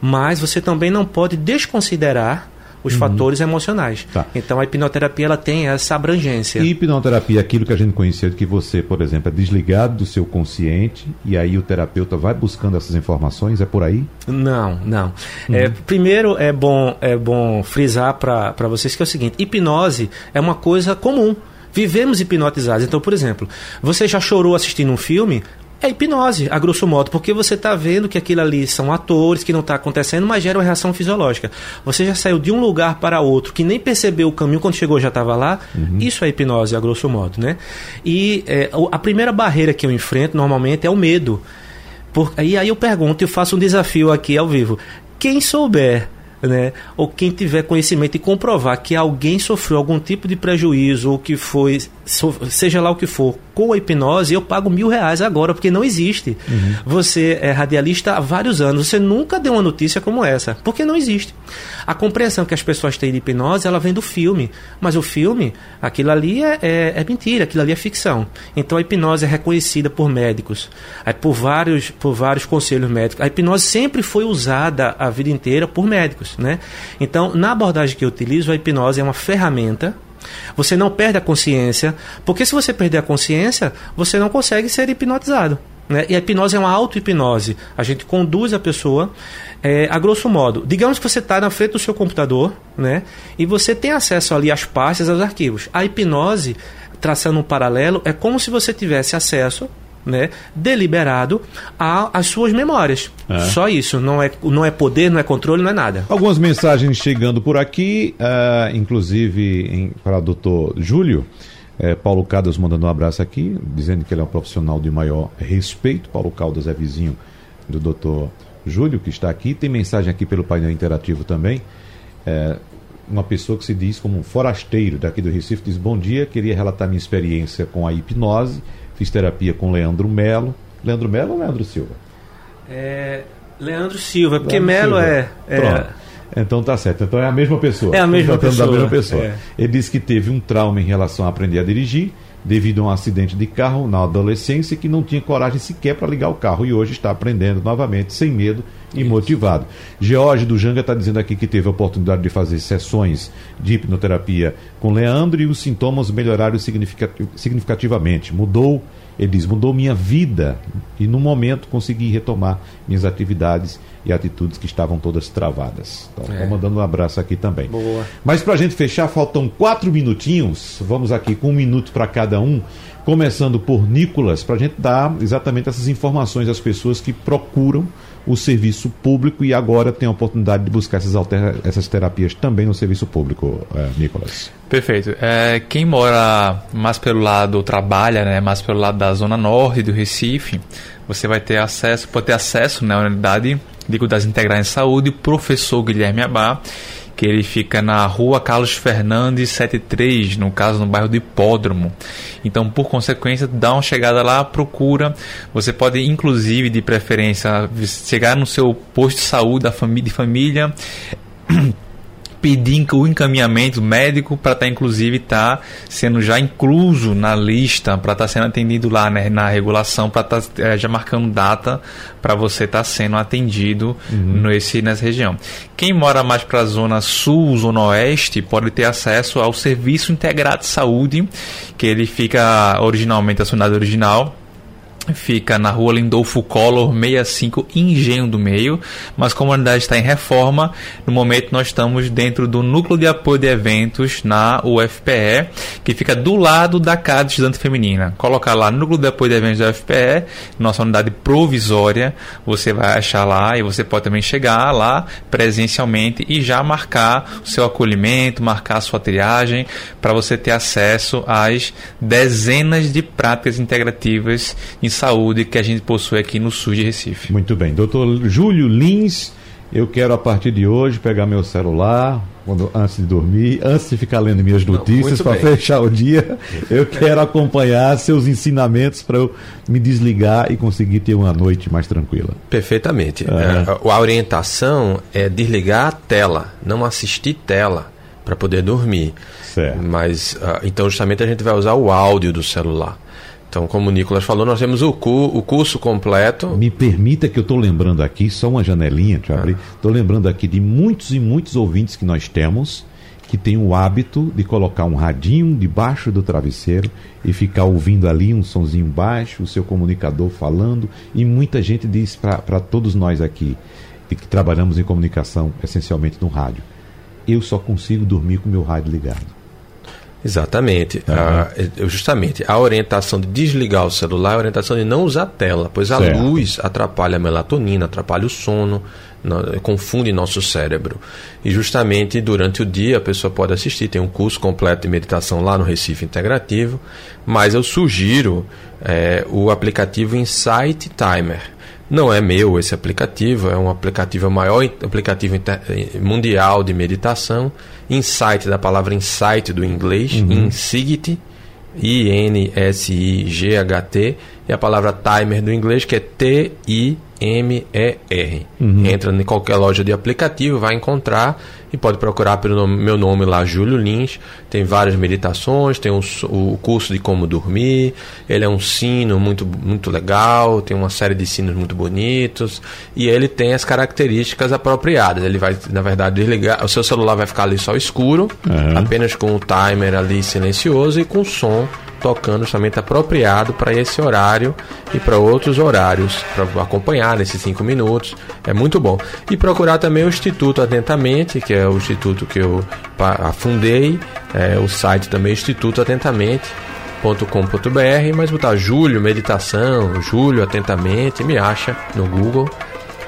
Mas você também não pode desconsiderar os uhum. fatores emocionais. Tá. Então a hipnoterapia ela tem essa abrangência. E hipnoterapia, aquilo que a gente conhecia que você, por exemplo, é desligado do seu consciente e aí o terapeuta vai buscando essas informações, é por aí? Não, não. Uhum. É, primeiro é bom, é bom frisar para vocês que é o seguinte: hipnose é uma coisa comum. Vivemos hipnotizados. Então, por exemplo, você já chorou assistindo um filme? É hipnose, a grosso modo, porque você está vendo que aquilo ali são atores, que não está acontecendo, mas gera uma reação fisiológica. Você já saiu de um lugar para outro, que nem percebeu o caminho quando chegou já estava lá. Uhum. Isso é hipnose, a grosso modo, né? E é, a primeira barreira que eu enfrento normalmente é o medo. Por, e aí eu pergunto, eu faço um desafio aqui ao vivo. Quem souber né? Ou quem tiver conhecimento e comprovar que alguém sofreu algum tipo de prejuízo ou que foi, seja lá o que for, com a hipnose, eu pago mil reais agora, porque não existe. Uhum. Você é radialista há vários anos, você nunca deu uma notícia como essa, porque não existe. A compreensão que as pessoas têm de hipnose, ela vem do filme, mas o filme, aquilo ali é, é, é mentira, aquilo ali é ficção. Então a hipnose é reconhecida por médicos, é, por, vários, por vários conselhos médicos. A hipnose sempre foi usada a vida inteira por médicos. Né? Então, na abordagem que eu utilizo, a hipnose é uma ferramenta você não perde a consciência, porque se você perder a consciência, você não consegue ser hipnotizado. Né? E a hipnose é uma auto-hipnose. A gente conduz a pessoa, é, a grosso modo. Digamos que você está na frente do seu computador né? e você tem acesso ali às pastas, aos arquivos. A hipnose, traçando um paralelo, é como se você tivesse acesso né, deliberado às suas memórias. É. Só isso, não é, não é poder, não é controle, não é nada. Algumas mensagens chegando por aqui, uh, inclusive para o doutor Júlio. É, Paulo Caldas mandando um abraço aqui, dizendo que ele é um profissional de maior respeito. Paulo Caldas é vizinho do doutor Júlio, que está aqui. Tem mensagem aqui pelo painel interativo também. É, uma pessoa que se diz como um forasteiro daqui do Recife diz: Bom dia, queria relatar minha experiência com a hipnose Fiz terapia com Leandro Melo. Leandro Melo ou Leandro Silva? É, Leandro Silva, porque Melo é, é... Então tá certo. Então é a mesma pessoa. É a mesma pessoa. Da mesma pessoa. É. Ele disse que teve um trauma em relação a aprender a dirigir devido a um acidente de carro na adolescência que não tinha coragem sequer para ligar o carro e hoje está aprendendo novamente sem medo e motivado. George do Janga está dizendo aqui que teve a oportunidade de fazer sessões de hipnoterapia com Leandro e os sintomas melhoraram significativamente. Mudou, ele diz, mudou minha vida e no momento consegui retomar minhas atividades e atitudes que estavam todas travadas. Então, é. mandando um abraço aqui também. Boa. Mas para a gente fechar, faltam quatro minutinhos. Vamos aqui com um minuto para cada um. Começando por Nicolas, para a gente dar exatamente essas informações às pessoas que procuram o serviço público e agora tem a oportunidade de buscar essas, alter... essas terapias também no serviço público, é, Nicolas. Perfeito. É, quem mora mais pelo lado, trabalha né, mais pelo lado da zona norte do Recife, você vai ter acesso, pode ter acesso né, à unidade de cuidados integrais em saúde, o professor Guilherme Abá, que ele fica na rua Carlos Fernandes 73, no caso no bairro do Hipódromo. Então, por consequência, dá uma chegada lá, procura. Você pode, inclusive, de preferência, chegar no seu posto de saúde da família, de família pedir o encaminhamento médico para estar, tá, inclusive, estar tá sendo já incluso na lista, para estar tá sendo atendido lá né, na regulação, para estar tá, é, já marcando data para você estar tá sendo atendido uhum. nesse, nessa região. Quem mora mais para a zona sul, zona oeste, pode ter acesso ao Serviço Integrado de Saúde, que ele fica originalmente, a unidade original, Fica na rua Lindolfo Collor 65, Engenho do Meio, mas como a unidade está em reforma, no momento nós estamos dentro do Núcleo de Apoio de Eventos na UFPE, que fica do lado da Casa Estudante Feminina. Colocar lá Núcleo de Apoio de Eventos da UFPE, nossa unidade provisória, você vai achar lá e você pode também chegar lá presencialmente e já marcar o seu acolhimento, marcar a sua triagem, para você ter acesso às dezenas de práticas integrativas em saúde que a gente possui aqui no sul de Recife. Muito bem. Doutor Júlio Lins, eu quero a partir de hoje pegar meu celular, quando, antes de dormir, antes de ficar lendo minhas notícias para fechar o dia, <laughs> eu quero acompanhar seus ensinamentos para eu me desligar e conseguir ter uma noite mais tranquila. Perfeitamente. É. A orientação é desligar a tela, não assistir tela para poder dormir. Certo. Mas uh, então justamente a gente vai usar o áudio do celular. Então, como o Nicolas falou, nós temos o, cu, o curso completo. Me permita que eu estou lembrando aqui, só uma janelinha, deixa eu abrir. Estou ah. lembrando aqui de muitos e muitos ouvintes que nós temos que tem o hábito de colocar um radinho debaixo do travesseiro e ficar ouvindo ali um sonzinho baixo, o seu comunicador falando. E muita gente diz para todos nós aqui, que trabalhamos em comunicação essencialmente no rádio, eu só consigo dormir com meu rádio ligado. Exatamente. Uhum. A, justamente, a orientação de desligar o celular é a orientação de não usar tela, pois a certo. luz atrapalha a melatonina, atrapalha o sono, no, confunde nosso cérebro. E justamente durante o dia a pessoa pode assistir, tem um curso completo de meditação lá no Recife Integrativo, mas eu sugiro é, o aplicativo Insight Timer. Não é meu esse aplicativo, é um aplicativo, é o maior aplicativo mundial de meditação. Insight, da palavra insight do inglês, uhum. Insight, I-N-S-I-G-H-T, e a palavra timer do inglês, que é T-I-M-E-R. Uhum. Entra em qualquer loja de aplicativo, vai encontrar e pode procurar pelo nome, meu nome lá, Júlio Lins. Tem várias meditações, tem um, o curso de como dormir. Ele é um sino muito, muito legal, tem uma série de sinos muito bonitos e ele tem as características apropriadas. Ele vai, na verdade, desligar. O seu celular vai ficar ali só escuro, uhum. apenas com o timer ali silencioso e com som tocando justamente apropriado para esse horário e para outros horários, para acompanhar nesses cinco minutos. É muito bom. E procurar também o Instituto Atentamente, que é o instituto que eu afundei, é, o site também Instituto Atentamente com.br mas botar Júlio Meditação, Júlio Atentamente, me acha no Google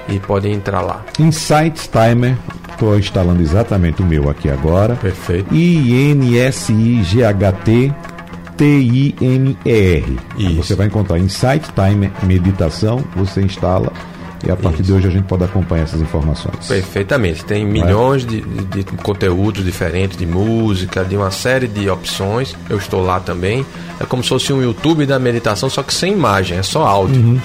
e podem entrar lá. Insight Timer, estou instalando exatamente o meu aqui agora. Perfeito. I-N-S-I-G-H-T T-I-M-E-R. Você vai encontrar Insight Time Meditação, você instala e a partir Isso. de hoje a gente pode acompanhar essas informações. Perfeitamente. Tem milhões é? de, de, conteúdos diferentes, de música, de uma série de opções. Eu estou lá também. É como se fosse um YouTube da meditação, só que sem imagem, é só áudio. Uhum.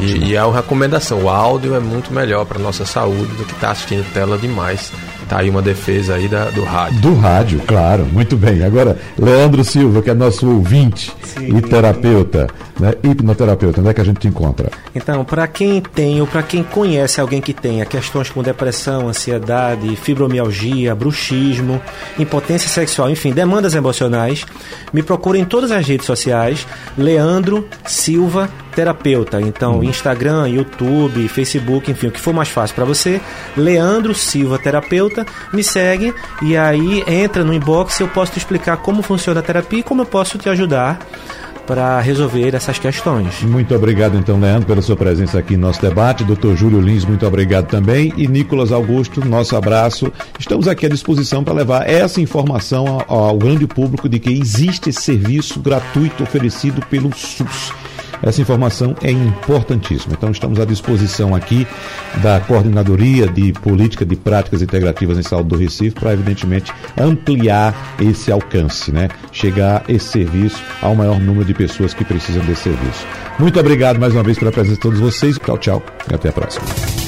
E, e, é uma recomendação. O áudio é muito melhor para nossa saúde do que estar tá assistindo tela demais. Tá aí uma defesa aí da, do rádio. Do rádio, claro, muito bem. Agora, Leandro Silva, que é nosso ouvinte Sim. e terapeuta, né? hipnoterapeuta, onde é que a gente te encontra? Então, para quem tem ou para quem conhece alguém que tenha questões como depressão, ansiedade, fibromialgia, bruxismo, impotência sexual, enfim, demandas emocionais, me procure em todas as redes sociais, Leandro Silva terapeuta. Então, hum. Instagram, YouTube, Facebook, enfim, o que for mais fácil para você. Leandro Silva Terapeuta, me segue e aí entra no inbox e eu posso te explicar como funciona a terapia e como eu posso te ajudar para resolver essas questões. Muito obrigado, então, Leandro, pela sua presença aqui no nosso debate. Doutor Júlio Lins, muito obrigado também. E Nicolas Augusto, nosso abraço. Estamos aqui à disposição para levar essa informação ao, ao grande público de que existe esse serviço gratuito oferecido pelo SUS. Essa informação é importantíssima. Então, estamos à disposição aqui da Coordenadoria de Política de Práticas Integrativas em Saúde do Recife para, evidentemente, ampliar esse alcance, né? Chegar esse serviço ao maior número de pessoas que precisam desse serviço. Muito obrigado mais uma vez pela presença de todos vocês. Tchau, tchau e até a próxima.